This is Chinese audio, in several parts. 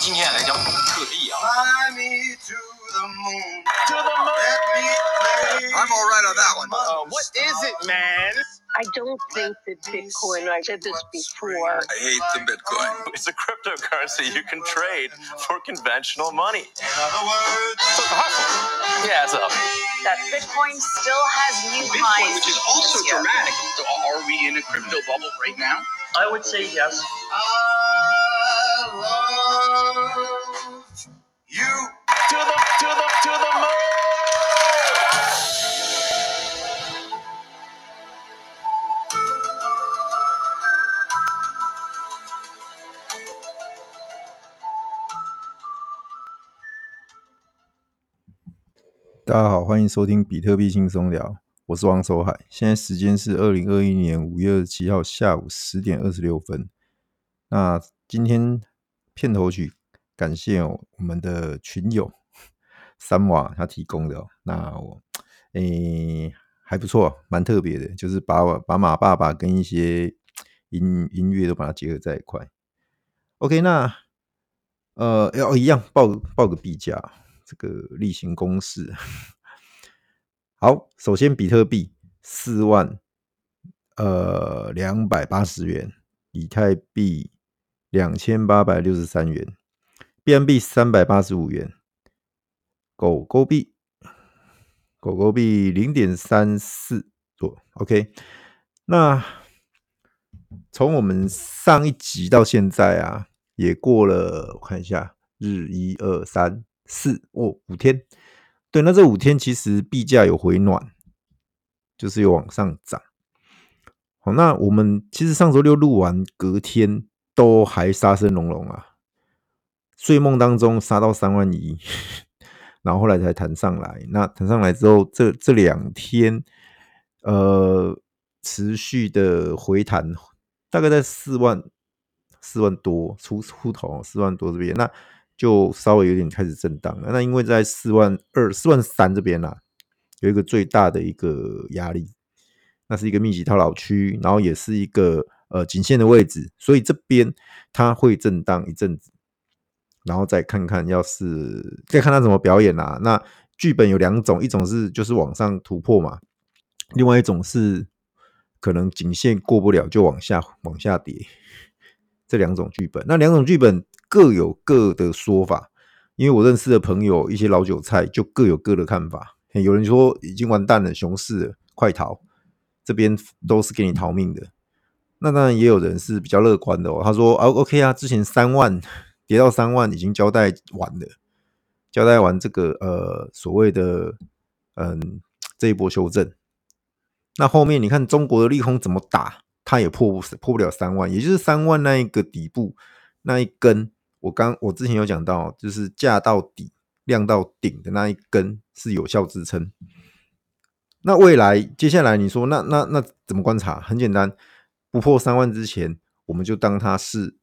今天来讲特例啊。I'm all right on that one. Uh, what is it, man? I don't think that Bitcoin, I said this before. I hate the Bitcoin. It's a cryptocurrency you can trade for conventional money. In other words, So it's a hustle. Yeah, it's up. that Bitcoin still has new Bitcoin, highs. which is also this year. dramatic. So are we in a crypto bubble right now? I would say yes. I 大家好，欢迎收听比特币轻松聊，我是王守海。现在时间是二零二一年五月二十七号下午十点二十六分。那今天片头曲感谢我们的群友三瓦他提供的。那我诶还不错，蛮特别的，就是把把马爸爸跟一些音音乐都把它结合在一块。OK，那呃要一样报报个币价。这个例行公事。好，首先比特币四万呃两百八十元，以太币两千八百六十三元，BNB 三百八十五元，狗狗币狗狗币零点三四多。OK，那从我们上一集到现在啊，也过了，我看一下，日一二三。四哦，五天，对，那这五天其实币价有回暖，就是有往上涨。好，那我们其实上周六录完，隔天都还杀声隆隆啊，睡梦当中杀到三万一，然后后来才弹上来。那弹上来之后，这这两天呃持续的回弹，大概在四万四万多出出头，四万多这边那。就稍微有点开始震荡了，那因为在四万二、四万三这边啊，有一个最大的一个压力，那是一个密集套牢区，然后也是一个呃颈线的位置，所以这边它会震荡一阵子，然后再看看，要是再看它怎么表演啊。那剧本有两种，一种是就是往上突破嘛，另外一种是可能颈线过不了就往下往下跌，这两种剧本，那两种剧本。各有各的说法，因为我认识的朋友一些老韭菜就各有各的看法。有人说已经完蛋了，熊市，快逃！这边都是给你逃命的。那当然也有人是比较乐观的哦，他说啊，OK 啊，之前三万跌到三万已经交代完了，交代完这个呃所谓的嗯这一波修正。那后面你看中国的利空怎么打，它也破不破不了三万，也就是三万那一个底部那一根。我刚我之前有讲到，就是价到底、量到顶的那一根是有效支撑。那未来接下来你说，那那那怎么观察？很简单，不破三万之前，我们就当它是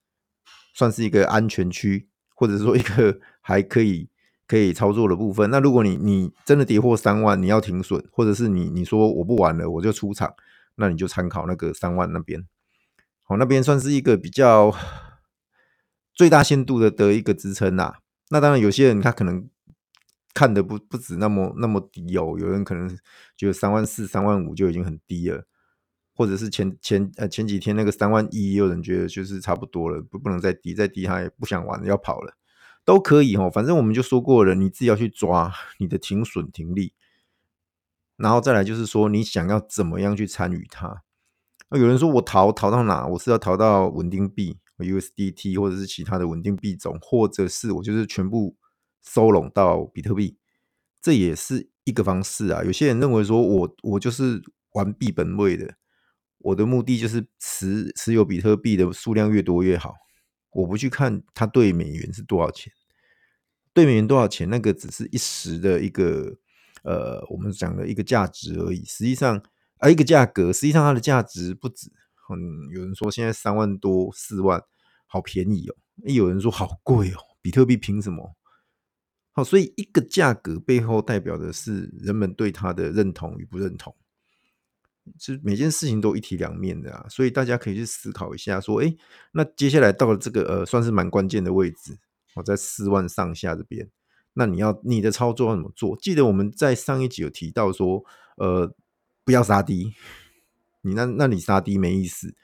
算是一个安全区，或者说一个 还可以可以操作的部分。那如果你你真的跌破三万，你要停损，或者是你你说我不玩了，我就出场，那你就参考那个三万那边。好，那边算是一个比较。最大限度的得一个支撑呐、啊，那当然有些人他可能看的不不止那么那么低哦，有人可能觉得三万四、三万五就已经很低了，或者是前前呃前几天那个三万一，也有人觉得就是差不多了，不不能再低，再低他也不想玩，要跑了，都可以哦，反正我们就说过了，你自己要去抓你的停损停利，然后再来就是说你想要怎么样去参与它。有人说我逃逃到哪？我是要逃到稳定币。USDT 或者是其他的稳定币种，或者是我就是全部收拢到比特币，这也是一个方式啊。有些人认为说我我就是玩币本位的，我的目的就是持持有比特币的数量越多越好。我不去看它对美元是多少钱，对美元多少钱，那个只是一时的一个呃，我们讲的一个价值而已。实际上啊，一个价格，实际上它的价值不止。嗯，有人说现在三万多四万，好便宜哦。有人说好贵哦，比特币凭什么？好，所以一个价格背后代表的是人们对它的认同与不认同。是每件事情都一体两面的啊，所以大家可以去思考一下，说，哎，那接下来到了这个呃，算是蛮关键的位置，我在四万上下这边，那你要你的操作要怎么做？记得我们在上一集有提到说，呃，不要杀低，你那那你杀低没意思，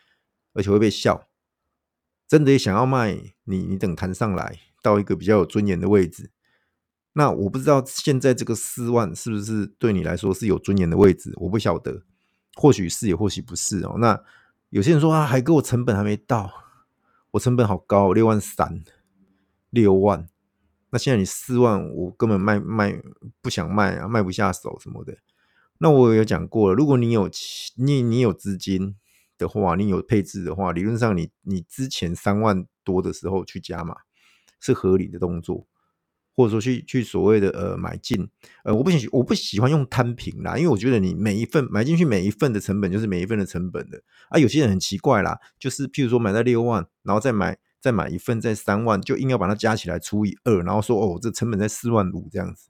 而且会被笑。真的想要卖你，你等弹上来到一个比较有尊严的位置。那我不知道现在这个四万是不是对你来说是有尊严的位置，我不晓得，或许是也或许不是哦。那有些人说啊，海哥，我成本还没到，我成本好高，六万三，六万。那现在你四万，我根本卖卖不想卖啊，卖不下手什么的。那我有讲过了，如果你有你你有资金的话，你有配置的话，理论上你你之前三万多的时候去加码是合理的动作。或者说去去所谓的呃买进，呃我不喜我不喜欢用摊平啦，因为我觉得你每一份买进去每一份的成本就是每一份的成本的啊。有些人很奇怪啦，就是譬如说买在六万，然后再买再买一份在三万，就硬要把它加起来除以二，然后说哦这成本在四万五这样子。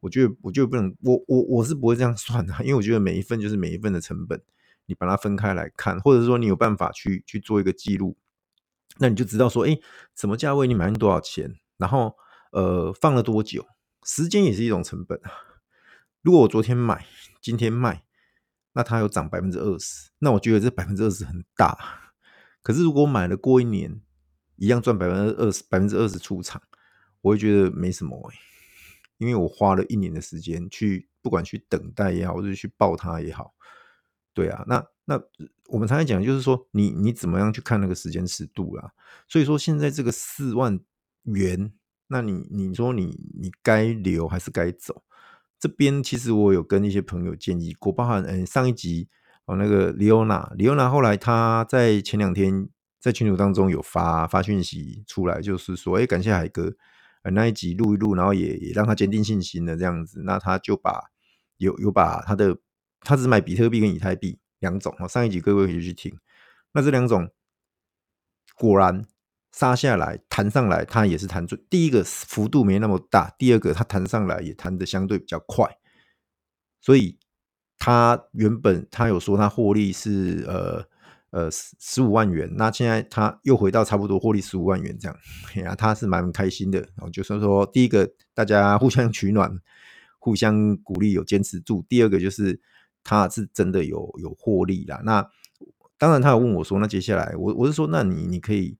我觉得我觉得不能，我我我是不会这样算的，因为我觉得每一份就是每一份的成本，你把它分开来看，或者说你有办法去去做一个记录，那你就知道说哎什么价位你买进多少钱，然后。呃，放了多久？时间也是一种成本啊。如果我昨天买，今天卖，那它有涨百分之二十，那我觉得这百分之二十很大。可是如果买了过一年，一样赚百分之二十，百分之二十出场，我会觉得没什么欸，因为我花了一年的时间去，不管去等待也好，或者去抱它也好，对啊，那那我们常常讲，就是说你你怎么样去看那个时间尺度啦？所以说现在这个四万元。那你你说你你该留还是该走？这边其实我有跟一些朋友建议过，包含嗯上一集哦那个李欧娜，李欧娜后来他在前两天在群组当中有发发讯息出来，就是说哎感谢海哥，那一集录一录，然后也也让他坚定信心的这样子，那他就把有有把他的他只买比特币跟以太币两种哦，上一集各位可以去听，那这两种果然。杀下来，弹上来，它也是弹出。第一个幅度没那么大，第二个它弹上来也弹得相对比较快，所以它原本它有说它获利是呃呃十十五万元，那现在它又回到差不多获利十五万元这样，哎呀，他是蛮开心的。然后就是说，第一个大家互相取暖，互相鼓励，有坚持住；第二个就是他是真的有有获利啦。那当然他有问我说，那接下来我我是说，那你你可以。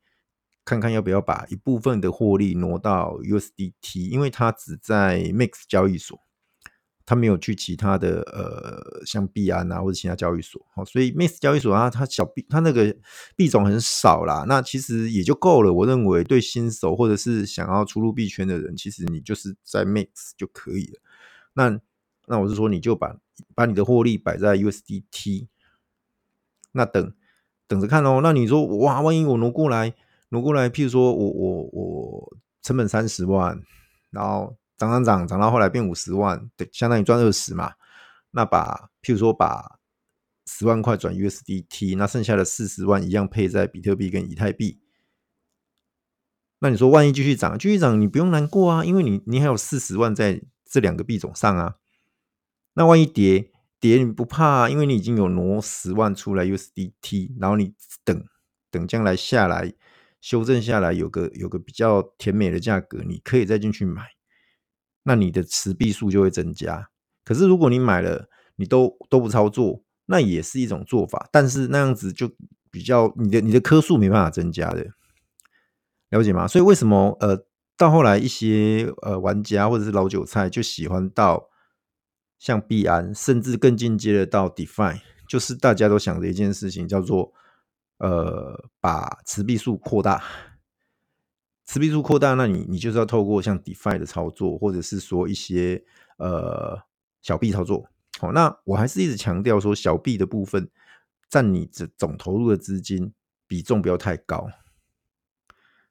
看看要不要把一部分的获利挪到 USDT，因为它只在 Max 交易所，它没有去其他的呃像币安啊或者其他交易所，好，所以 Max 交易所啊，它小币它那个币种很少啦，那其实也就够了。我认为对新手或者是想要出入币圈的人，其实你就是在 Max 就可以了。那那我是说，你就把把你的获利摆在 USDT，那等等着看哦。那你说哇，万一我挪过来？挪过来，譬如说我我我成本三十万，然后涨涨涨涨到后来变五十万，对，相当于赚二十嘛。那把譬如说把十万块转 USDT，那剩下的四十万一样配在比特币跟以太币。那你说万一继续涨，继续涨，你不用难过啊，因为你你还有四十万在这两个币种上啊。那万一跌跌你不怕，因为你已经有挪十万出来 USDT，然后你等等将来下来。修正下来有个有个比较甜美的价格，你可以再进去买，那你的持币数就会增加。可是如果你买了，你都都不操作，那也是一种做法，但是那样子就比较你的你的颗数没办法增加的，了解吗？所以为什么呃到后来一些呃玩家或者是老韭菜就喜欢到像币安，甚至更进阶的到 DeFi，就是大家都想着一件事情叫做。呃，把持币数扩大，持币数扩大，那你你就是要透过像 DeFi 的操作，或者是说一些呃小币操作。好，那我还是一直强调说，小币的部分占你这总投入的资金比重不要太高。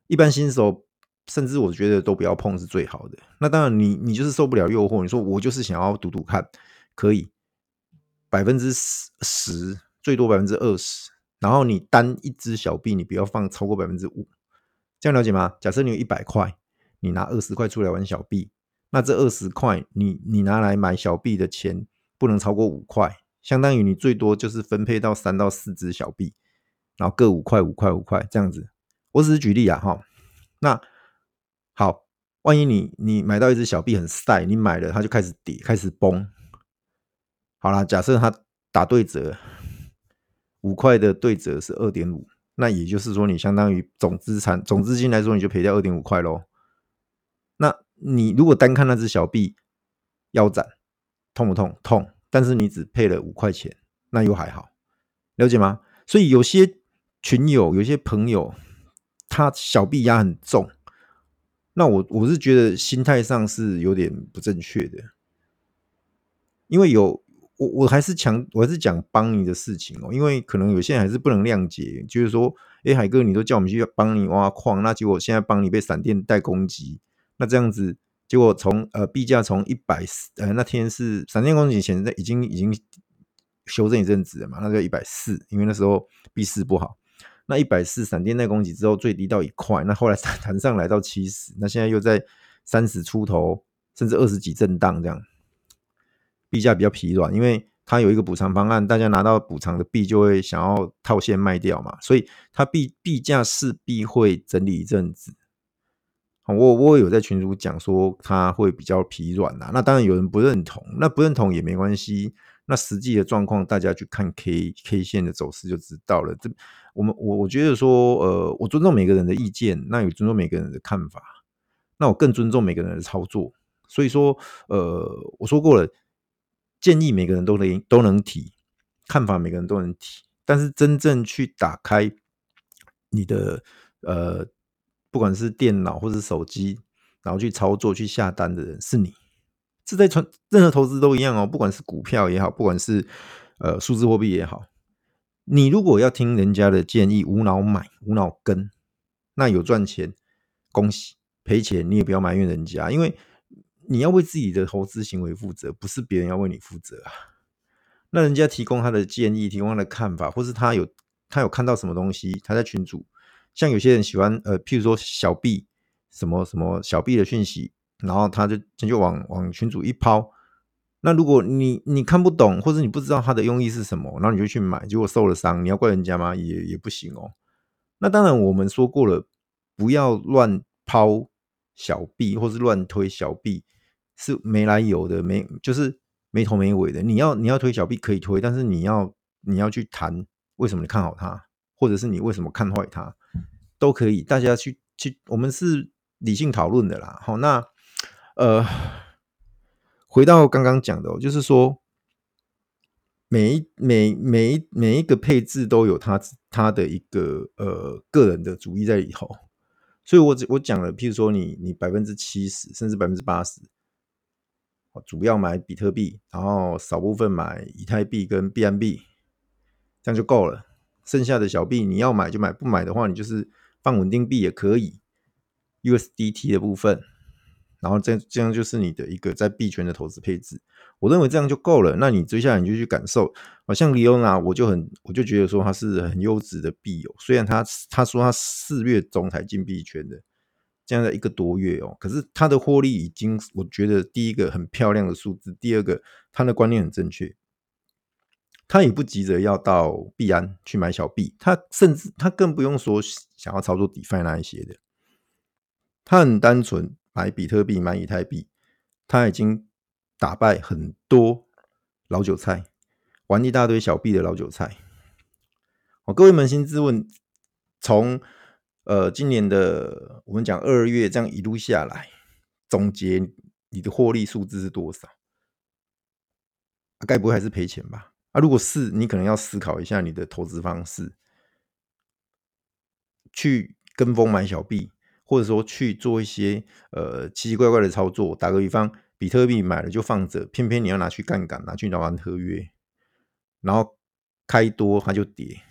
一般新手甚至我觉得都不要碰是最好的。那当然你，你你就是受不了诱惑，你说我就是想要赌赌看，可以百分之十，最多百分之二十。然后你单一只小币，你不要放超过百分之五，这样了解吗？假设你有一百块，你拿二十块出来玩小币，那这二十块你你拿来买小币的钱不能超过五块，相当于你最多就是分配到三到四只小币，然后各五块五块五块这样子。我只是举例啊，哈。那好，万一你你买到一只小币很晒，你买了它就开始跌，开始崩。好啦，假设它打对折，五块的对折是二点五，那也就是说你相当于总资产总资金来说，你就赔掉二点五块喽。那你如果单看那只小币腰斩，痛不痛？痛，但是你只赔了五块钱，那又还好，了解吗？所以有些群友、有些朋友，他小币压很重，那我我是觉得心态上是有点不正确的，因为有。我我还是强，我还是讲帮你的事情哦，因为可能有些人还是不能谅解，就是说，哎，海哥，你都叫我们去帮你挖矿，那结果现在帮你被闪电带攻击，那这样子，结果从呃币价从一百四，呃那天是闪电攻击前在已经已经修正一阵子了嘛，那就一百四，因为那时候币市不好，那一百四闪电带攻击之后最低到一块，那后来弹上来到七十，那现在又在三十出头，甚至二十几震荡这样。币价比较疲软，因为它有一个补偿方案，大家拿到补偿的币就会想要套现卖掉嘛，所以它币币价势必会整理一阵子。我我有在群组讲说它会比较疲软呐，那当然有人不认同，那不认同也没关系，那实际的状况大家去看 K K 线的走势就知道了。这我们我我觉得说，呃，我尊重每个人的意见，那也尊重每个人的看法，那我更尊重每个人的操作。所以说，呃，我说过了。建议每个人都能都能提看法，每个人都能提，但是真正去打开你的呃，不管是电脑或者手机，然后去操作、去下单的人是你。这在传任何投资都一样哦，不管是股票也好，不管是呃数字货币也好，你如果要听人家的建议，无脑买、无脑跟，那有赚钱恭喜，赔钱你也不要埋怨人家，因为。你要为自己的投资行为负责，不是别人要为你负责啊。那人家提供他的建议，提供他的看法，或是他有他有看到什么东西，他在群组。像有些人喜欢呃，譬如说小币什么什么小币的讯息，然后他就他就往往群组一抛。那如果你你看不懂，或者你不知道他的用意是什么，然后你就去买，结果受了伤，你要怪人家吗？也也不行哦。那当然，我们说过了，不要乱抛小币，或是乱推小币。是没来由的，没就是没头没尾的。你要你要推小币可以推，但是你要你要去谈为什么你看好它，或者是你为什么看坏它，都可以。大家去去，我们是理性讨论的啦。好，那呃，回到刚刚讲的，就是说每一每每一每一个配置都有它它的一个呃个人的主义在里头。所以我我讲了，譬如说你你百分之七十甚至百分之八十。主要买比特币，然后少部分买以太币跟 BNB，这样就够了。剩下的小币你要买就买，不买的话你就是放稳定币也可以。USDT 的部分，然后这这样就是你的一个在币圈的投资配置。我认为这样就够了。那你接下来你就去感受，好像 Leona，我就很我就觉得说他是很优质的币友，虽然他他说他四月中才进币圈的。这样的一个多月哦，可是他的获利已经，我觉得第一个很漂亮的数字，第二个他的观念很正确，他也不急着要到币安去买小币，他甚至他更不用说想要操作 DeFi 那一些的，他很单纯买比特币买以太币，他已经打败很多老韭菜，玩一大堆小币的老韭菜。哦，各位扪心自问，从呃，今年的我们讲二月这样一路下来，总结你的获利数字是多少？啊，该不会还是赔钱吧？啊，如果是，你可能要思考一下你的投资方式，去跟风买小币，或者说去做一些呃奇奇怪怪的操作。打个比方，比特币买了就放着，偏偏你要拿去杠杆，拿去拿完合约，然后开多它就跌，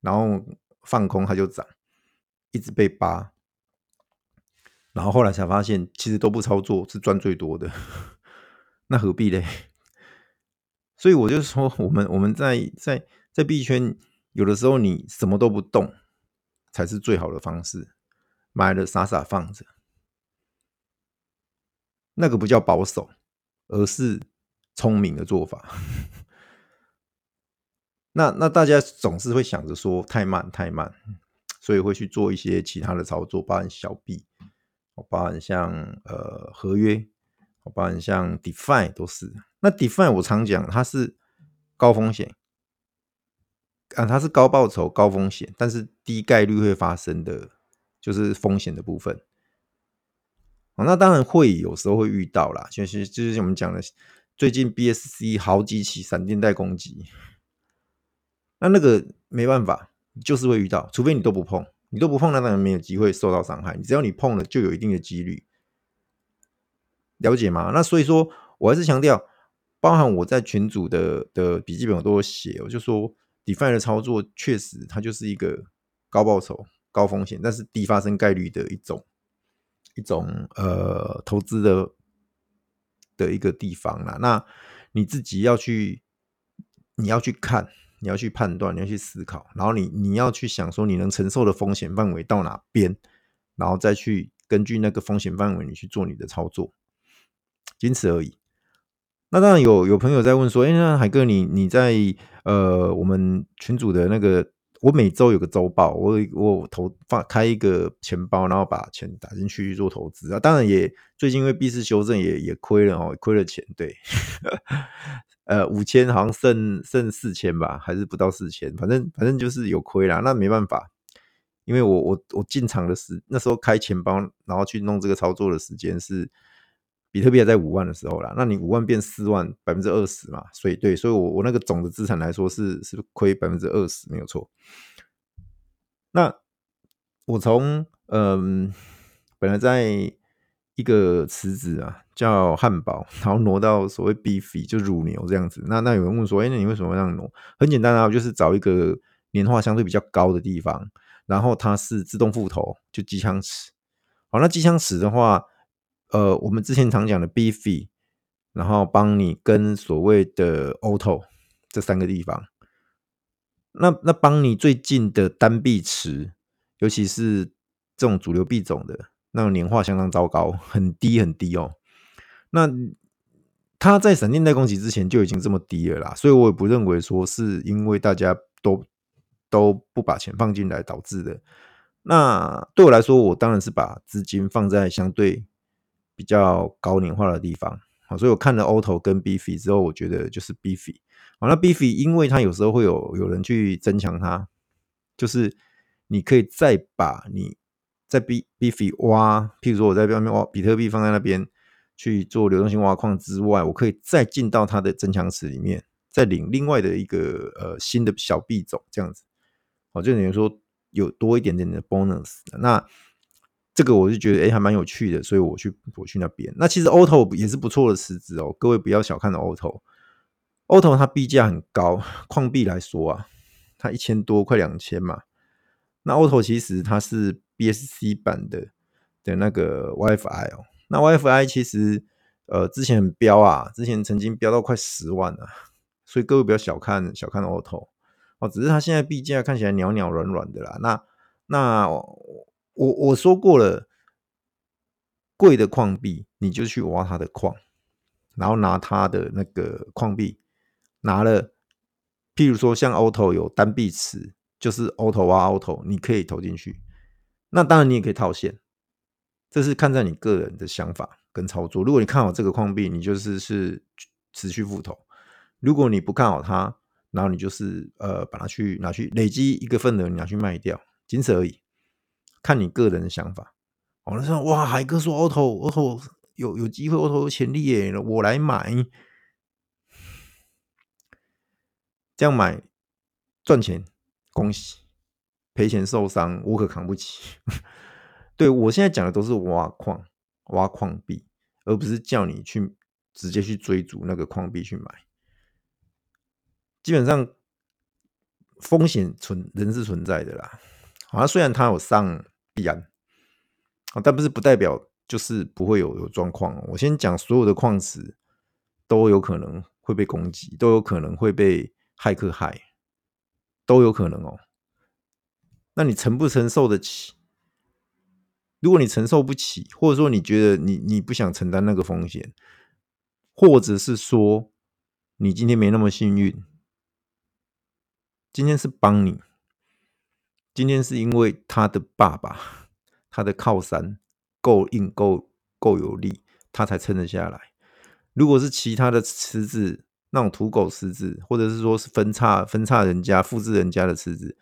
然后放空它就涨。一直被扒，然后后来才发现，其实都不操作是赚最多的，那何必嘞？所以我就说，我们我们在在在币圈，有的时候你什么都不动，才是最好的方式。买了傻傻放着，那个不叫保守，而是聪明的做法。那那大家总是会想着说，太慢太慢。所以会去做一些其他的操作，包含小币。包含像呃合约，包含像 DeFi 都是。那 DeFi 我常讲它是高风险啊，它是高报酬高风险，但是低概率会发生的就是风险的部分。哦，那当然会有时候会遇到啦，就是就是我们讲的最近 BSC 好几起闪电贷攻击，那那个没办法，就是会遇到，除非你都不碰，你都不碰，那当然没有机会受到伤害。你只要你碰了，就有一定的几率，了解吗？那所以说我还是强调，包含我在群组的的笔记本我都有写，我就说 DeFi 的操作确实它就是一个高报酬高风险，但是低发生概率的一种。一种呃投资的的一个地方啦，那你自己要去，你要去看，你要去判断，你要去思考，然后你你要去想说你能承受的风险范围到哪边，然后再去根据那个风险范围你去做你的操作，仅此而已。那当然有有朋友在问说，哎，那海哥你你在呃我们群组的那个。我每周有个周报，我我投放开一个钱包，然后把钱打进去做投资啊。当然也最近因为币市修正也也亏了哦，亏了钱。对，呃，五千好像剩剩四千吧，还是不到四千，反正反正就是有亏啦。那没办法，因为我我我进场的时那时候开钱包，然后去弄这个操作的时间是比特币还在五万的时候啦。那你五万变四万，百分之二十嘛，所以对，所以我我那个总的资产来说是是亏百分之二十，没有错。那我从嗯，本来在一个池子啊叫汉堡，然后挪到所谓 Beefy 就乳牛这样子。那那有人问说，哎，那你为什么这样挪？很简单啊，就是找一个年化相对比较高的地方，然后它是自动复投，就机枪池。好，那机枪池的话，呃，我们之前常讲的 Beefy，然后帮你跟所谓的 Auto 这三个地方。那那帮你最近的单币池，尤其是这种主流币种的，那种年化相当糟糕，很低很低哦。那它在闪电贷攻击之前就已经这么低了啦，所以我也不认为说是因为大家都都不把钱放进来导致的。那对我来说，我当然是把资金放在相对比较高年化的地方。好，所以我看了 Auto 跟 B F 之后，我觉得就是 Beefy。好，那 Beefy 因为它有时候会有有人去增强它，就是你可以再把你在 B Beefy 挖，譬如说我在外面挖比特币放在那边去做流动性挖矿之外，我可以再进到它的增强池里面，再领另外的一个呃新的小币种这样子。哦，就等于说有多一点点的 bonus。那这个我就觉得诶还蛮有趣的，所以我去我去那边。那其实 Auto 也是不错的池子哦，各位不要小看了 Auto。Auto 它币价很高，矿币来说啊，它一千多，快两千嘛。那 Auto 其实它是 BSC 版的的那个 YFI 哦。那 YFI 其实呃之前很飙啊，之前曾经飙到快十万啊。所以各位不要小看小看 Auto 哦，只是它现在币价看起来袅袅软软的啦。那那我我说过了，贵的矿币你就去挖它的矿，然后拿它的那个矿币。拿了，譬如说像 Auto 有单币池，就是 Auto 挖 Auto，你可以投进去。那当然你也可以套现，这是看在你个人的想法跟操作。如果你看好这个矿币，你就是是持续复投；如果你不看好它，然后你就是呃把它去拿去累积一个份额，你拿去卖掉，仅此而已。看你个人的想法。哦，那说哇，海哥说 Auto Auto 有有机会，Auto 潜力耶，我来买。这样买赚钱，恭喜；赔钱受伤，我可扛不起。对，我现在讲的都是挖矿、挖矿币，而不是叫你去直接去追逐那个矿币去买。基本上风险存人是存在的啦。好像虽然它有上币安，但不是不代表就是不会有有状况。我先讲所有的矿池都有可能会被攻击，都有可能会被。骇客害都有可能哦，那你承不承受得起？如果你承受不起，或者说你觉得你你不想承担那个风险，或者是说你今天没那么幸运，今天是帮你，今天是因为他的爸爸、他的靠山够硬、够够有力，他才撑得下来。如果是其他的池子，那种土狗池子，或者是说是分叉、分叉人家、复制人家的池子，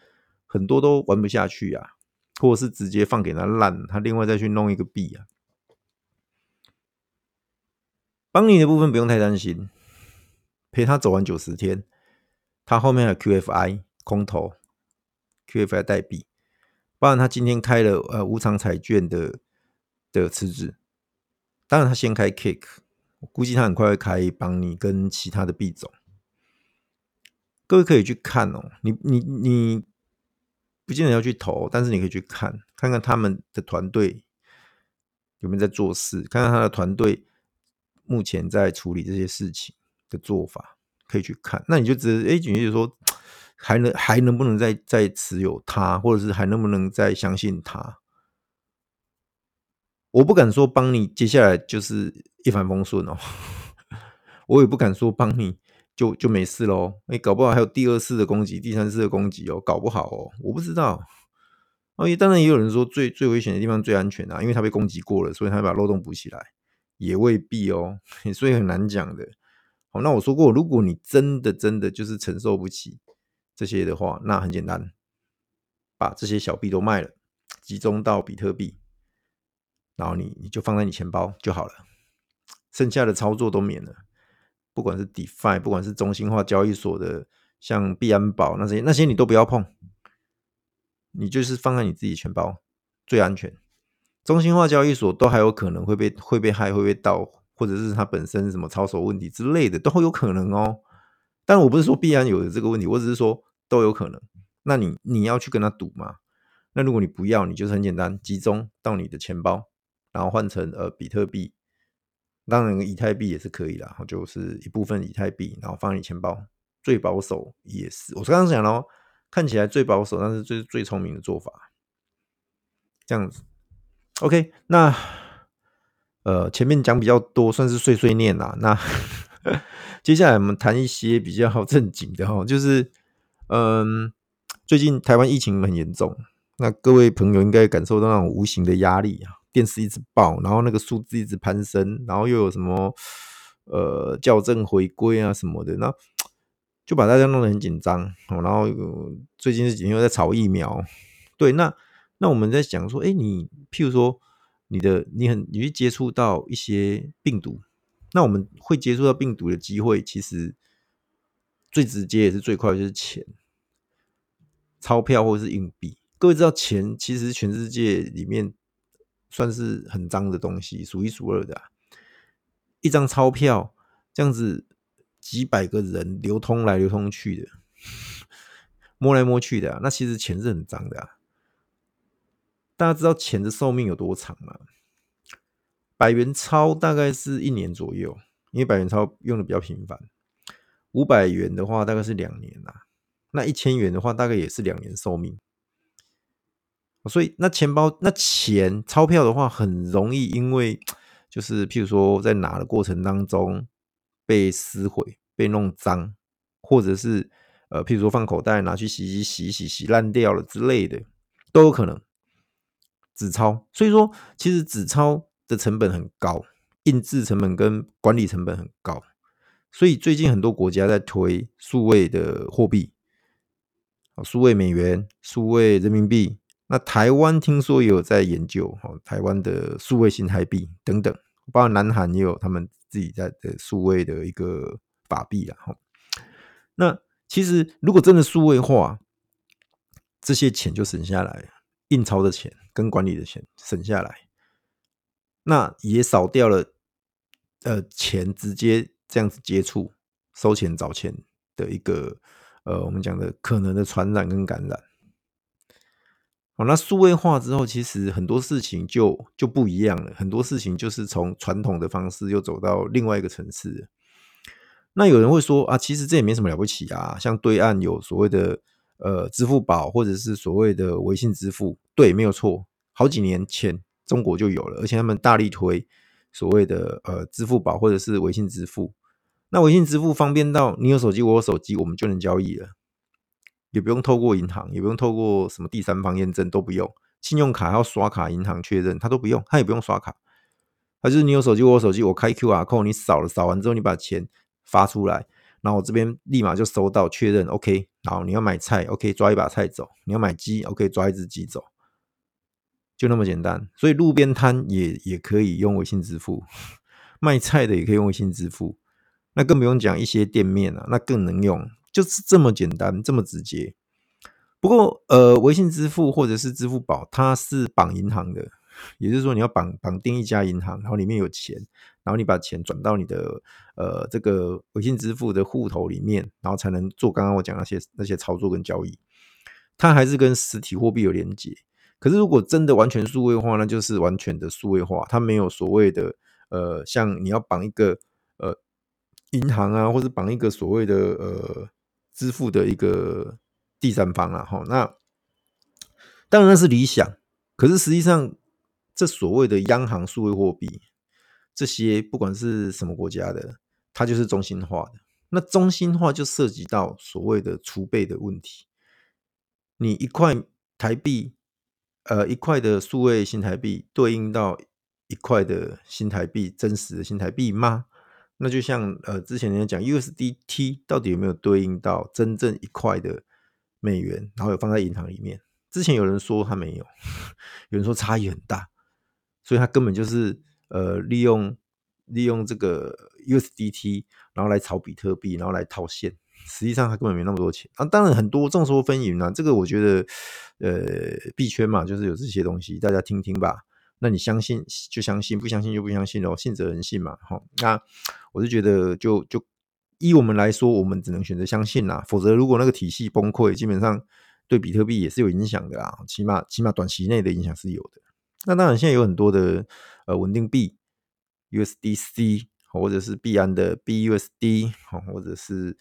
很多都玩不下去啊，或者是直接放给他烂，他另外再去弄一个币啊。邦尼的部分不用太担心，陪他走完九十天，他后面还有 QFI 空投，QFI 代币，包含他今天开了呃无偿彩券的的池子，当然他先开 Cake。估计他很快会开邦尼跟其他的币种，各位可以去看哦。你你你不见得要去投，但是你可以去看，看看他们的团队有没有在做事，看看他的团队目前在处理这些事情的做法，可以去看。那你就觉得，哎，你就说还能还能不能再再持有他，或者是还能不能再相信他？我不敢说帮你接下来就是一帆风顺哦，我也不敢说帮你就就没事喽。哎，搞不好还有第二次的攻击，第三次的攻击哦，搞不好哦，我不知道。哦，也当然也有人说最最危险的地方最安全啊，因为他被攻击过了，所以他把漏洞补起来，也未必哦，所以很难讲的。好，那我说过，如果你真的真的就是承受不起这些的话，那很简单，把这些小币都卖了，集中到比特币。然后你你就放在你钱包就好了，剩下的操作都免了。不管是 DeFi，不管是中心化交易所的，像币安宝那些那些你都不要碰，你就是放在你自己钱包最安全。中心化交易所都还有可能会被会被害，会被盗，或者是它本身什么操守问题之类的都会有可能哦。但我不是说必然有这个问题，我只是说都有可能。那你你要去跟他赌吗？那如果你不要，你就是很简单，集中到你的钱包。然后换成呃比特币，当然以太币也是可以啦，就是一部分以太币，然后放你钱包，最保守也是。我刚刚讲了，看起来最保守，但是最最聪明的做法，这样子。OK，那呃前面讲比较多，算是碎碎念啦。那 接下来我们谈一些比较 正经的哈，就是嗯、最近台湾疫情很严重，那各位朋友应该感受到那种无形的压力啊。电视一直爆，然后那个数字一直攀升，然后又有什么呃校正回归啊什么的，那就把大家弄得很紧张。然后最近这几天又在炒疫苗，对，那那我们在讲说，哎，你譬如说你的你很你去接触到一些病毒，那我们会接触到病毒的机会，其实最直接也是最快就是钱、钞票或者是硬币。各位知道钱其实全世界里面。算是很脏的东西，数一数二的。一张钞票这样子，几百个人流通来流通去的，摸来摸去的，那其实钱是很脏的啊。大家知道钱的寿命有多长吗？百元钞大概是一年左右，因为百元钞用的比较频繁。五百元的话大概是两年啊，那一千元的话大概也是两年寿命。所以，那钱包那钱钞票的话，很容易因为就是譬如说在拿的过程当中被撕毁、被弄脏，或者是呃譬如说放口袋拿去洗洗洗洗洗烂掉了之类的，都有可能。纸钞，所以说其实纸钞的成本很高，印制成本跟管理成本很高，所以最近很多国家在推数位的货币，数位美元、数位人民币。那台湾听说也有在研究哈，台湾的数位新台币等等，包括南韩也有他们自己在的数位的一个法币啊哈。那其实如果真的数位化，这些钱就省下来，印钞的钱跟管理的钱省下来，那也少掉了呃钱直接这样子接触收钱找钱的一个呃我们讲的可能的传染跟感染。好，那数位化之后，其实很多事情就就不一样了。很多事情就是从传统的方式又走到另外一个层次。那有人会说啊，其实这也没什么了不起啊。像对岸有所谓的呃支付宝，或者是所谓的微信支付，对，没有错。好几年前中国就有了，而且他们大力推所谓的呃支付宝或者是微信支付。那微信支付方便到你有手机，我有手机，我们就能交易了。也不用透过银行，也不用透过什么第三方验证，都不用，信用卡要刷卡银行确认，他都不用，他也不用刷卡，他就是你有手机，我有手机，我开 QR code，你扫了，扫完之后你把钱发出来，然后我这边立马就收到确认，OK，然后你要买菜，OK，抓一把菜走，你要买鸡，OK，抓一只鸡走，就那么简单。所以路边摊也也可以用微信支付，卖菜的也可以用微信支付，那更不用讲一些店面了，那更能用，就是这么简单，这么直接。不过，呃，微信支付或者是支付宝，它是绑银行的，也就是说，你要绑绑定一家银行，然后里面有钱，然后你把钱转到你的呃这个微信支付的户头里面，然后才能做刚刚我讲那些那些操作跟交易。它还是跟实体货币有连接。可是，如果真的完全数位化，那就是完全的数位化，它没有所谓的呃，像你要绑一个呃银行啊，或者绑一个所谓的呃支付的一个。第三方了哈，那当然那是理想，可是实际上，这所谓的央行数位货币，这些不管是什么国家的，它就是中心化的。那中心化就涉及到所谓的储备的问题。你一块台币，呃，一块的数位新台币对应到一块的新台币，真实的新台币吗？那就像呃，之前人家讲 USDT 到底有没有对应到真正一块的？美元，然后有放在银行里面。之前有人说他没有，有人说差异很大，所以他根本就是呃利用利用这个 USDT，然后来炒比特币，然后来套现。实际上他根本没那么多钱啊。当然很多众说纷纭啊，这个我觉得呃币圈嘛，就是有这些东西，大家听听吧。那你相信就相信，不相信就不相信哦，信则人信嘛。好，那我是觉得就就。依我们来说，我们只能选择相信啦。否则，如果那个体系崩溃，基本上对比特币也是有影响的啦。起码，起码短期内的影响是有的。那当然，现在有很多的呃稳定币，USDC 或者是币安的 BUSD，或者是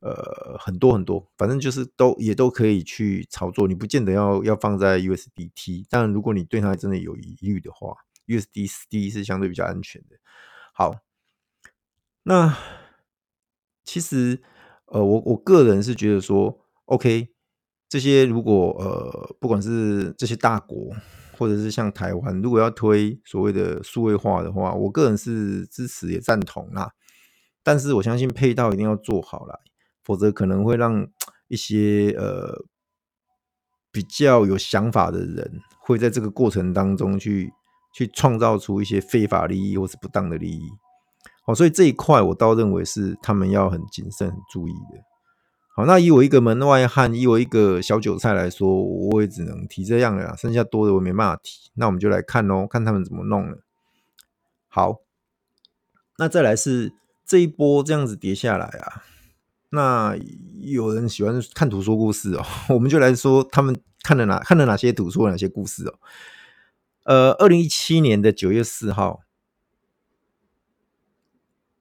呃很多很多，反正就是都也都可以去操作。你不见得要要放在 USDT，但如果你对它真的有疑虑的话，USDC 是相对比较安全的。好，那。其实，呃，我我个人是觉得说，OK，这些如果呃，不管是这些大国，或者是像台湾，如果要推所谓的数位化的话，我个人是支持也赞同啦。但是我相信配套一定要做好来，否则可能会让一些呃比较有想法的人，会在这个过程当中去去创造出一些非法利益或是不当的利益。好，所以这一块我倒认为是他们要很谨慎、很注意的。好，那以我一个门外汉，以我一个小韭菜来说，我也只能提这样了，剩下多的我没办法提。那我们就来看喽，看他们怎么弄了。好，那再来是这一波这样子跌下来啊，那有人喜欢看图说故事哦，我们就来说他们看了哪看了哪些图，说了哪些故事哦。呃，二零一七年的九月四号。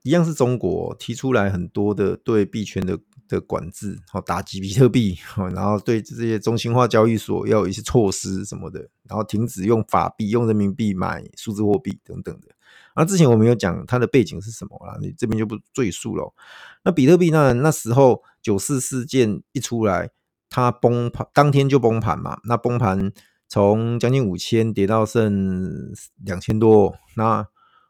一样是中国提出来很多的对币圈的的管制，好打击比特币，然后对这些中心化交易所要有一些措施什么的，然后停止用法币、用人民币买数字货币等等的。那，之前我们有讲它的背景是什么啦，你这边就不赘述了。那比特币那那时候九四事件一出来，它崩盘，当天就崩盘嘛。那崩盘从将近五千跌到剩两千多，那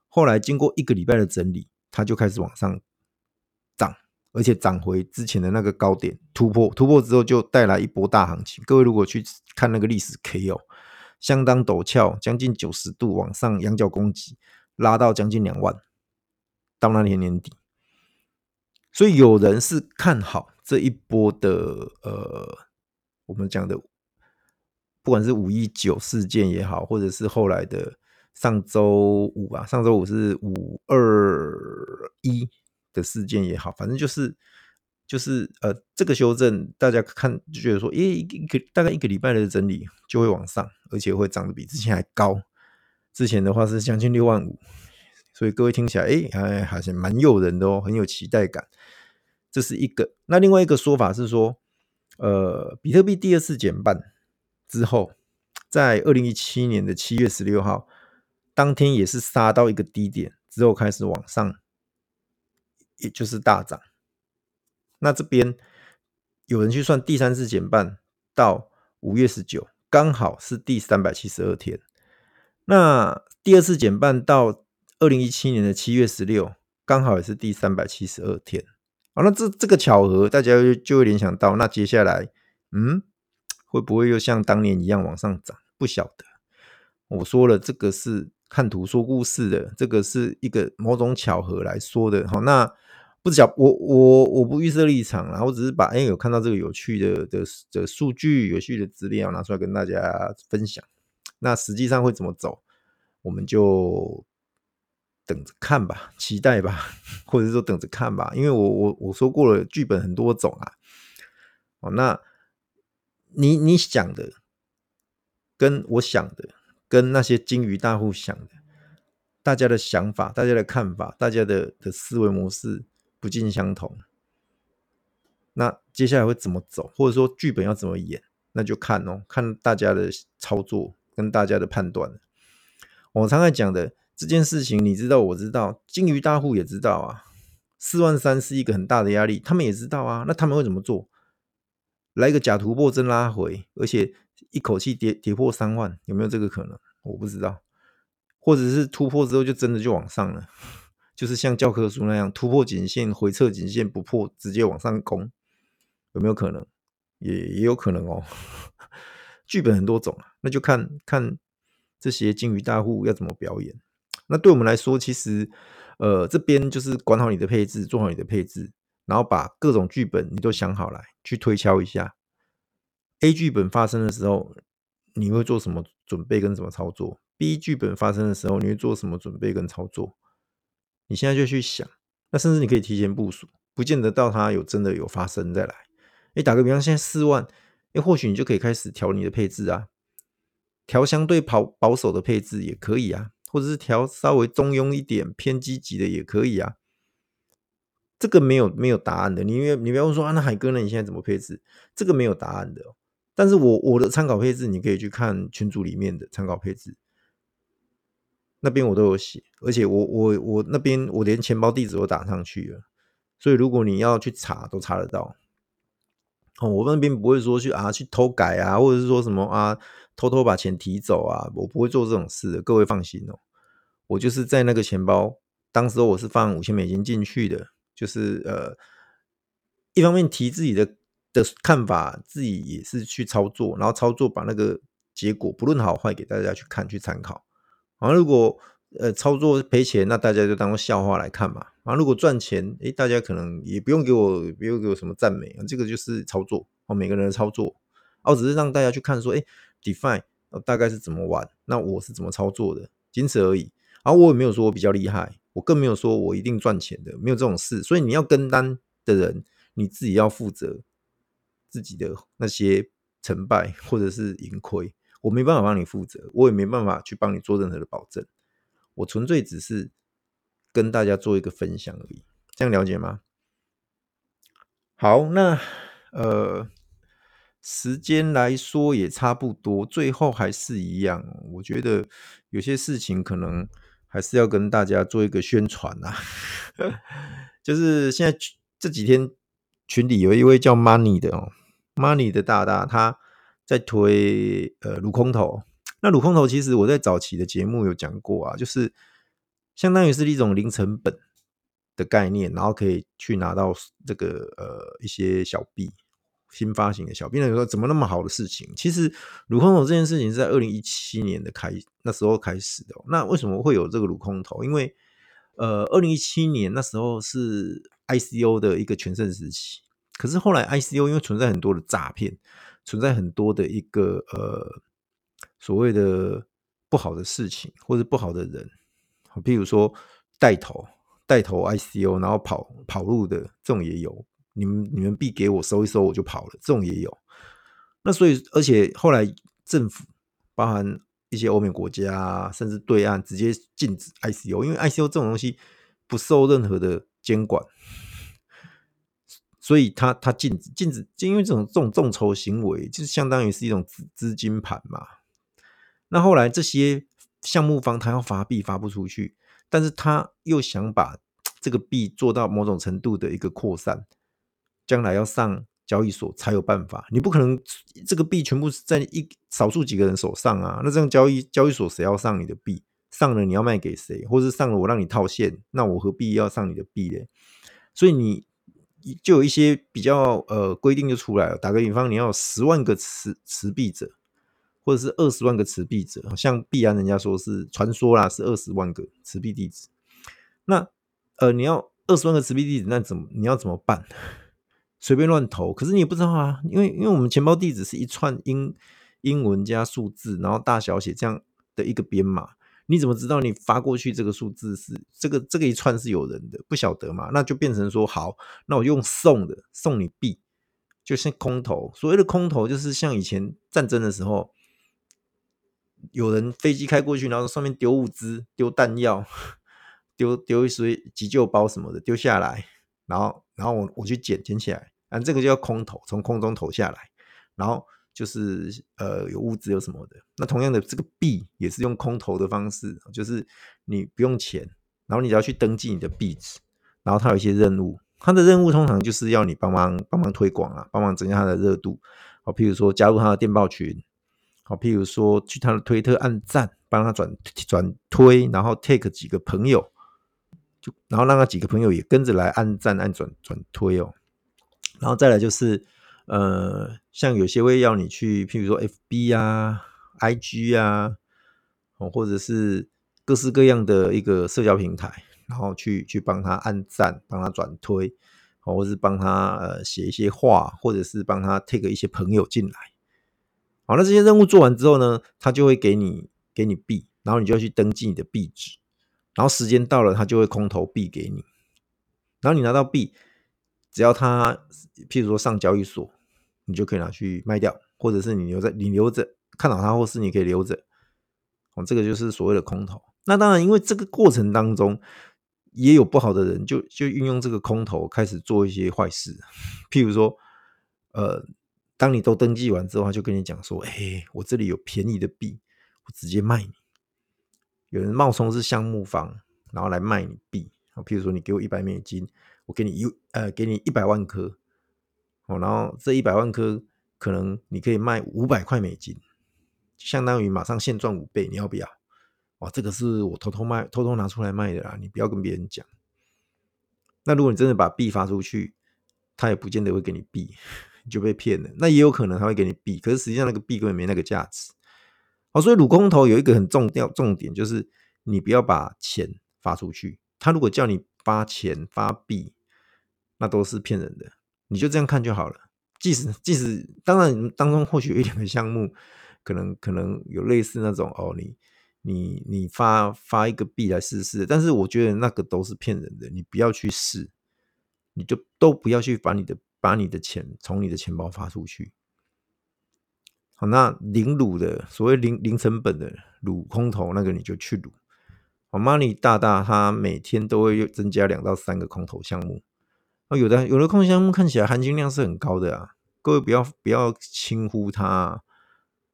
后来经过一个礼拜的整理。它就开始往上涨，而且涨回之前的那个高点，突破突破之后就带来一波大行情。各位如果去看那个历史 K 哦，相当陡峭，将近九十度往上仰角攻击，拉到将近两万，到那年年底。所以有人是看好这一波的呃，我们讲的，不管是五一九事件也好，或者是后来的。上周五啊，上周五是五二一的事件也好，反正就是就是呃，这个修正大家看就觉得说，诶，一个大概一个礼拜的整理就会往上，而且会涨得比之前还高。之前的话是将近六万五，所以各位听起来，诶，还好像蛮诱人的哦，很有期待感。这是一个。那另外一个说法是说，呃，比特币第二次减半之后，在二零一七年的七月十六号。当天也是杀到一个低点之后开始往上，也就是大涨。那这边有人去算第三次减半到五月十九刚好是第三百七十二天。那第二次减半到二零一七年的七月十六，刚好也是第三百七十二天。好，那这这个巧合，大家就就会联想到，那接下来，嗯，会不会又像当年一样往上涨？不晓得。我说了，这个是看图说故事的，这个是一个某种巧合来说的。好，那。不是讲我我我不预设立场啦，我只是把哎有看到这个有趣的的的数据、有趣的资料拿出来跟大家分享。那实际上会怎么走，我们就等着看吧，期待吧，或者说等着看吧。因为我我我说过了，剧本很多种啊。哦，那你你想的跟我想的，跟那些鲸鱼大户想的，大家的想法、大家的看法、大家的的思维模式。不尽相同，那接下来会怎么走，或者说剧本要怎么演，那就看哦，看大家的操作跟大家的判断。我常常讲的这件事情，你知道，我知道，鲸鱼大户也知道啊，四万三是一个很大的压力，他们也知道啊，那他们会怎么做？来一个假突破真拉回，而且一口气跌跌破三万，有没有这个可能？我不知道，或者是突破之后就真的就往上了。就是像教科书那样突破颈线，回撤颈线不破，直接往上攻，有没有可能？也也有可能哦。剧本很多种啊，那就看看这些鲸鱼大户要怎么表演。那对我们来说，其实呃这边就是管好你的配置，做好你的配置，然后把各种剧本你都想好来，去推敲一下。A 剧本发生的时候，你会做什么准备跟什么操作？B 剧本发生的时候，你会做什么准备跟操作？你现在就去想，那甚至你可以提前部署，不见得到它有真的有发生再来。哎，打个比方，现在四万，哎，或许你就可以开始调你的配置啊，调相对保保守的配置也可以啊，或者是调稍微中庸一点、偏积极的也可以啊。这个没有没有答案的，你因为你不要说啊，那海哥呢？你现在怎么配置？这个没有答案的。但是我我的参考配置，你可以去看群组里面的参考配置。那边我都有写，而且我我我那边我连钱包地址都打上去了，所以如果你要去查，都查得到。哦，我那边不会说去啊去偷改啊，或者是说什么啊偷偷把钱提走啊，我不会做这种事的，各位放心哦。我就是在那个钱包，当时我是放五千美金进去的，就是呃，一方面提自己的的看法，自己也是去操作，然后操作把那个结果不论好坏给大家去看去参考。啊，如果呃操作赔钱，那大家就当做笑话来看嘛。啊，如果赚钱，诶，大家可能也不用给我，不用给我什么赞美啊。这个就是操作，哦，每个人的操作，哦，只是让大家去看说，诶 define 大概是怎么玩，那我是怎么操作的，仅此而已。然后我也没有说我比较厉害，我更没有说我一定赚钱的，没有这种事。所以你要跟单的人，你自己要负责自己的那些成败或者是盈亏。我没办法帮你负责，我也没办法去帮你做任何的保证，我纯粹只是跟大家做一个分享而已，这样了解吗？好，那呃，时间来说也差不多，最后还是一样，我觉得有些事情可能还是要跟大家做一个宣传啊，就是现在这几天群里有一位叫 Money 的哦，Money 的大大他。在推呃卤空头，那卤空头其实我在早期的节目有讲过啊，就是相当于是一种零成本的概念，然后可以去拿到这个呃一些小币，新发行的小币。那你说怎么那么好的事情？其实卤空头这件事情是在二零一七年的开那时候开始的。那为什么会有这个卤空头？因为呃二零一七年那时候是 ICO 的一个全盛时期，可是后来 ICO 因为存在很多的诈骗。存在很多的一个呃所谓的不好的事情，或者不好的人，譬如说带头带头 ICO，然后跑跑路的这种也有。你们你们币给我收一收我就跑了，这种也有。那所以而且后来政府包含一些欧美国家，甚至对岸直接禁止 ICO，因为 ICO 这种东西不受任何的监管。所以他他禁止禁止，就因为这种这种众筹行为，就是相当于是一种资资金盘嘛。那后来这些项目方他要发币发不出去，但是他又想把这个币做到某种程度的一个扩散，将来要上交易所才有办法。你不可能这个币全部在一少数几个人手上啊。那这样交易交易所谁要上你的币？上了你要卖给谁？或是上了我让你套现，那我何必要上你的币嘞？所以你就有一些比较呃规定就出来了。打个比方，你要十万个持持币者，或者是二十万个持币者，像币安人家说是传说啦，是二十万个持币地址。那呃，你要二十万个持币地址，那怎么你要怎么办？随便乱投，可是你也不知道啊，因为因为我们钱包地址是一串英英文加数字，然后大小写这样的一个编码。你怎么知道你发过去这个数字是这个这个一串是有人的？不晓得嘛？那就变成说好，那我用送的送你币，就是空投。所谓的空投，就是像以前战争的时候，有人飞机开过去，然后上面丢物资、丢弹药、丢丢一些急救包什么的丢下来，然后然后我我去捡捡起来，啊，这个就叫空投，从空中投下来，然后。就是呃有物资有什么的，那同样的这个币也是用空投的方式，就是你不用钱，然后你只要去登记你的币值，然后它有一些任务，它的任务通常就是要你帮忙帮忙推广啊，帮忙增加它的热度，好，譬如说加入他的电报群，好，譬如说去他的推特按赞，帮他转转推，然后 take 几个朋友，就然后让他几个朋友也跟着来按赞按转转推哦，然后再来就是。呃，像有些会要你去，譬如说 FB 啊、IG 啊，哦，或者是各式各样的一个社交平台，然后去去帮他按赞、帮他转推，或者是帮他呃写一些话，或者是帮他 take 一些朋友进来。好，那这些任务做完之后呢，他就会给你给你币，然后你就要去登记你的币址，然后时间到了，他就会空投币给你，然后你拿到币。只要他，譬如说上交易所，你就可以拿去卖掉，或者是你留在，你留着看好它，或是你可以留着。哦，这个就是所谓的空投。那当然，因为这个过程当中也有不好的人就，就就运用这个空投开始做一些坏事。譬如说，呃，当你都登记完之后，他就跟你讲说：“哎，我这里有便宜的币，我直接卖你。”有人冒充是项目方，然后来卖你币。譬如说，你给我一百美金。我给你一呃，给你一百万颗，哦，然后这一百万颗可能你可以卖五百块美金，相当于马上现赚五倍，你要不要？哇，这个是我偷偷卖、偷偷拿出来卖的啦，你不要跟别人讲。那如果你真的把币发出去，他也不见得会给你币，你就被骗了。那也有可能他会给你币，可是实际上那个币根本没那个价值。哦，所以撸空投有一个很重要重点，就是你不要把钱发出去。他如果叫你。发钱发币，那都是骗人的。你就这样看就好了。即使即使当然当中或许有一两个项目，可能可能有类似那种哦，你你你发发一个币来试试。但是我觉得那个都是骗人的，你不要去试，你就都不要去把你的把你的钱从你的钱包发出去。好，那零撸的所谓零零成本的撸空投，那个你就去撸。Money 大大，他每天都会增加两到三个空投项目。哦，有的有的空投项目看起来含金量是很高的啊，各位不要不要轻忽它，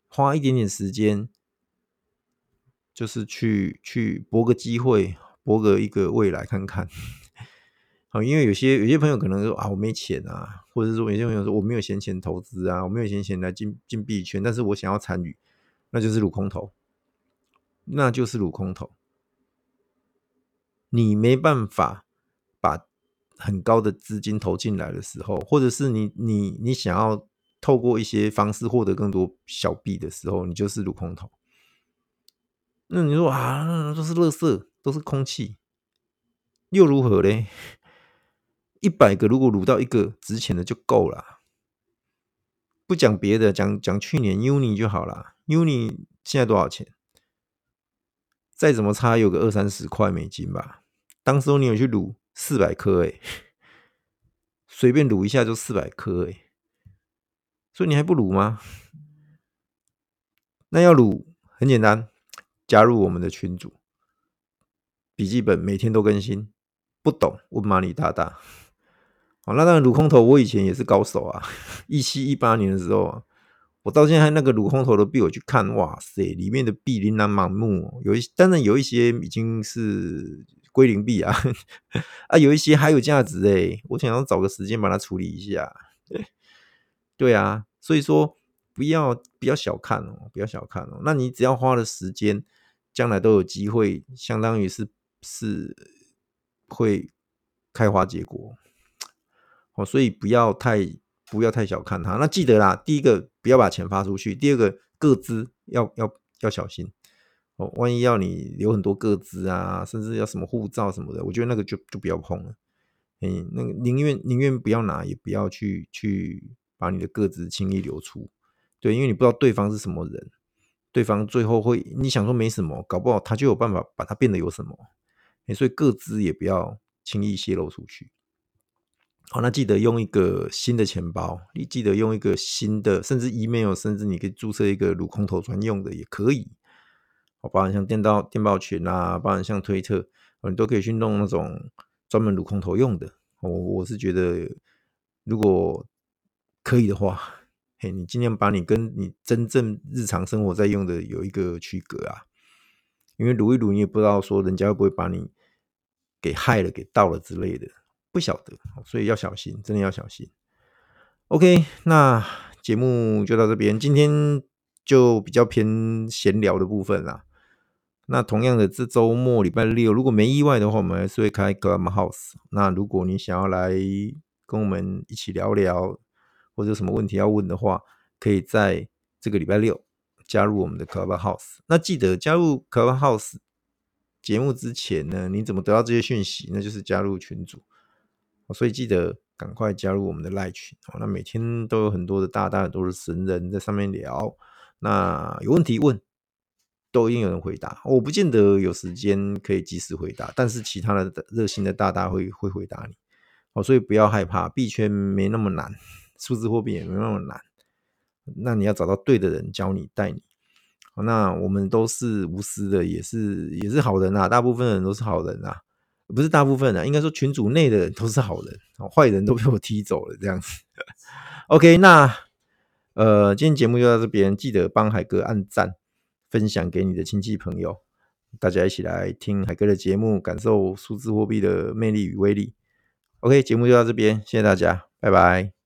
花一点点时间，就是去去搏个机会，搏个一个未来看看。好，因为有些有些朋友可能说啊，我没钱啊，或者说有些朋友说我没有闲钱投资啊，我没有闲钱来进进币圈，但是我想要参与，那就是撸空投，那就是撸空投。你没办法把很高的资金投进来的时候，或者是你你你想要透过一些方式获得更多小币的时候，你就是撸空投。那你说啊，都是垃圾，都是空气，又如何嘞？一百个如果撸到一个值钱的就够了。不讲别的，讲讲去年 Uni 就好了。Uni 现在多少钱？再怎么差，有个二三十块美金吧。当时候你有去撸四百颗诶，随便撸一下就四百颗诶，所以你还不撸吗？那要撸很简单，加入我们的群组，笔记本每天都更新。不懂问马里大大。好，那当然撸空投，我以前也是高手啊。一七一八年的时候啊。我到现在那个鲁空投的币，我去看，哇塞，里面的币琳琅满目，有一当然有一些已经是归零币啊，啊，有一些还有价值诶，我想要找个时间把它处理一下。对啊，所以说不要不要小看哦，不要小看哦。那你只要花了时间，将来都有机会，相当于是是会开花结果哦。所以不要太不要太小看它。那记得啦，第一个不要把钱发出去，第二个个资要要要小心哦。万一要你留很多个资啊，甚至要什么护照什么的，我觉得那个就就不要碰了。嗯，那个宁愿宁愿不要拿，也不要去去把你的个资轻易流出，对，因为你不知道对方是什么人，对方最后会你想说没什么，搞不好他就有办法把它变得有什么，所以个资也不要轻易泄露出去。好，那记得用一个新的钱包，你记得用一个新的，甚至 email，甚至你可以注册一个卢空头专用的也可以。好，包含像电报电报群啊，包含像推特，你都可以去弄那种。专门撸空投用的，我我是觉得，如果可以的话，嘿，你尽量把你跟你真正日常生活在用的有一个区隔啊，因为撸一撸，你也不知道说人家会不会把你给害了、给盗了之类的，不晓得，所以要小心，真的要小心。OK，那节目就到这边，今天就比较偏闲聊的部分啦。那同样的，这周末礼拜六，如果没意外的话，我们还是会开 Clubhouse。那如果你想要来跟我们一起聊聊，或者有什么问题要问的话，可以在这个礼拜六加入我们的 Clubhouse。那记得加入 Clubhouse 节目之前呢，你怎么得到这些讯息？那就是加入群组。所以记得赶快加入我们的赖群。那每天都有很多的大大都是神人在上面聊。那有问题问。都一定有人回答，我不见得有时间可以及时回答，但是其他的热心的大大会会回答你，哦，所以不要害怕，币圈没那么难，数字货币也没那么难，那你要找到对的人教你带你，那我们都是无私的，也是也是好人啊，大部分人都是好人啊，不是大部分人啊，应该说群组内的人都是好人，坏人都被我踢走了这样子。OK，那呃，今天节目就到这边，记得帮海哥按赞。分享给你的亲戚朋友，大家一起来听海哥的节目，感受数字货币的魅力与威力。OK，节目就到这边，谢谢大家，拜拜。